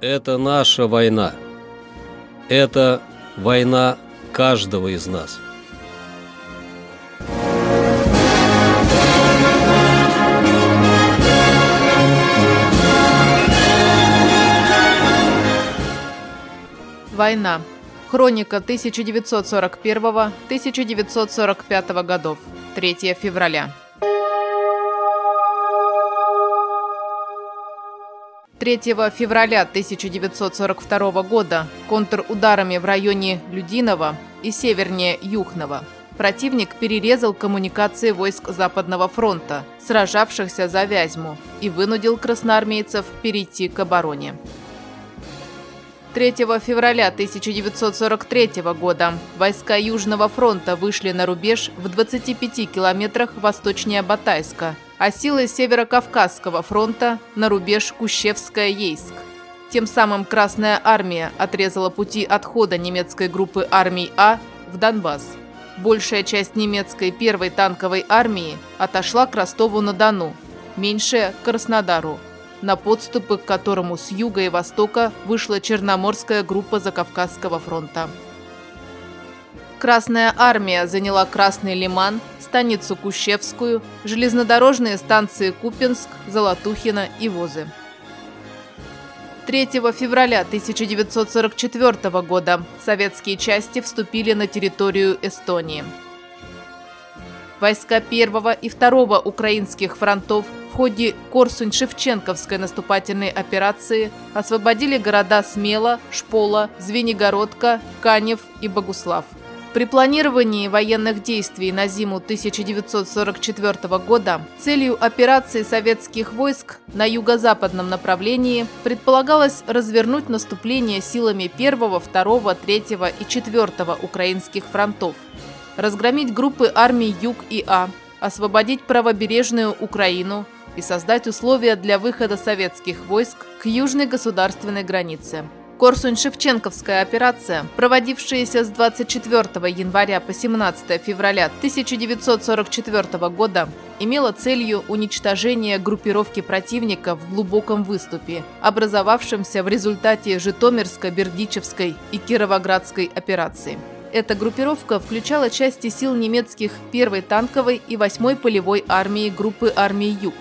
Это наша война. Это война каждого из нас. Война. Хроника 1941-1945 годов. 3 февраля. 3 февраля 1942 года контрударами в районе Людиново и севернее Юхнова противник перерезал коммуникации войск Западного фронта, сражавшихся за Вязьму, и вынудил красноармейцев перейти к обороне. 3 февраля 1943 года войска Южного фронта вышли на рубеж в 25 километрах восточнее Батайска, а силы Северо-Кавказского фронта на рубеж Кущевская-Ейск. Тем самым Красная армия отрезала пути отхода немецкой группы армий А в Донбасс. Большая часть немецкой первой танковой армии отошла к Ростову-на-Дону, меньшая – к Краснодару – на подступы к которому с юга и востока вышла Черноморская группа Закавказского фронта. Красная армия заняла Красный Лиман, станицу Кущевскую, железнодорожные станции Купинск, Золотухино и Возы. 3 февраля 1944 года советские части вступили на территорию Эстонии. Войска первого и второго украинских фронтов в ходе Корсунь-Шевченковской наступательной операции освободили города Смела, Шпола, Звенигородка, Канев и Богуслав. При планировании военных действий на зиму 1944 года целью операции советских войск на юго-западном направлении предполагалось развернуть наступление силами 1, 2, 3 и 4 украинских фронтов – разгромить группы армий Юг и А, освободить правобережную Украину и создать условия для выхода советских войск к южной государственной границе. Корсунь-Шевченковская операция, проводившаяся с 24 января по 17 февраля 1944 года, имела целью уничтожение группировки противника в глубоком выступе, образовавшемся в результате Житомирско-Бердичевской и Кировоградской операций. Эта группировка включала части сил немецких 1-й танковой и 8-й полевой армии группы армии «Юг».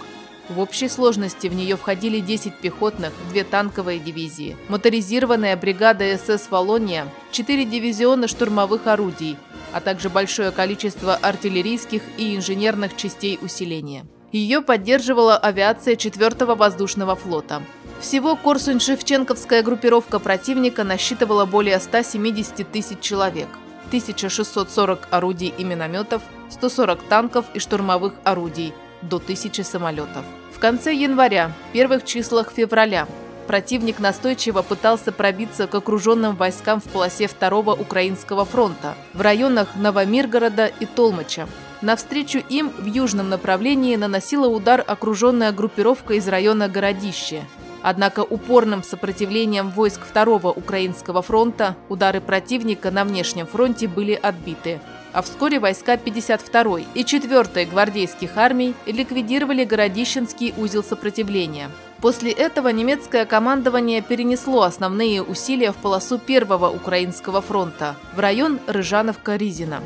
В общей сложности в нее входили 10 пехотных, 2 танковые дивизии, моторизированная бригада СС «Волония», 4 дивизиона штурмовых орудий, а также большое количество артиллерийских и инженерных частей усиления. Ее поддерживала авиация 4-го воздушного флота. Всего Корсунь-Шевченковская группировка противника насчитывала более 170 тысяч человек, 1640 орудий и минометов, 140 танков и штурмовых орудий, до 1000 самолетов. В конце января, первых числах февраля противник настойчиво пытался пробиться к окруженным войскам в полосе Второго Украинского фронта в районах Новомиргорода и Толмача. Навстречу им в южном направлении наносила удар окруженная группировка из района Городище. Однако упорным сопротивлением войск Второго Украинского фронта удары противника на внешнем фронте были отбиты. А вскоре войска 52-й и 4-й гвардейских армий ликвидировали Городищенский узел сопротивления. После этого немецкое командование перенесло основные усилия в полосу Первого Украинского фронта в район Рыжановка-Ризина.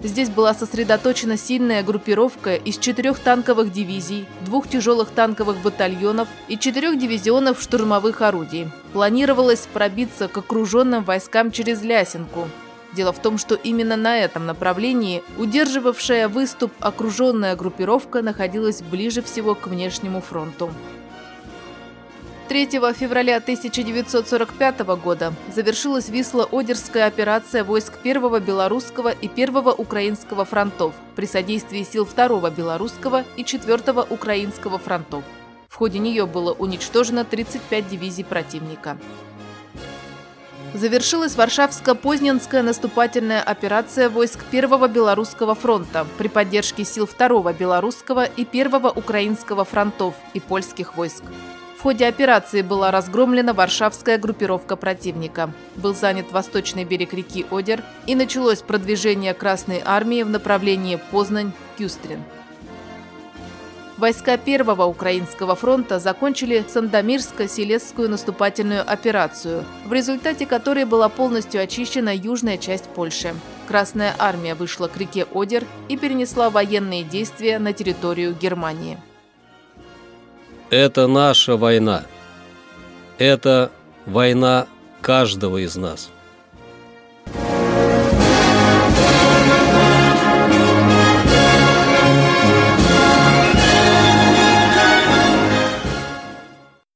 Здесь была сосредоточена сильная группировка из четырех танковых дивизий, двух тяжелых танковых батальонов и четырех дивизионов штурмовых орудий. Планировалось пробиться к окруженным войскам через Лясинку. Дело в том, что именно на этом направлении удерживавшая выступ окруженная группировка находилась ближе всего к внешнему фронту. 3 февраля 1945 года завершилась Висло-Одерская операция войск 1 Белорусского и 1 Украинского фронтов при содействии сил 2 Белорусского и 4 Украинского фронтов. В ходе нее было уничтожено 35 дивизий противника. Завершилась Варшавско-Познанская наступательная операция войск 1 Белорусского фронта при поддержке сил 2 Белорусского и 1 Украинского фронтов и польских войск. В ходе операции была разгромлена варшавская группировка противника. Был занят восточный берег реки Одер и началось продвижение Красной армии в направлении Познань-Кюстрин. Войска Первого Украинского фронта закончили Сандомирско-Селесскую наступательную операцию, в результате которой была полностью очищена южная часть Польши. Красная армия вышла к реке Одер и перенесла военные действия на территорию Германии. Это наша война. Это война каждого из нас.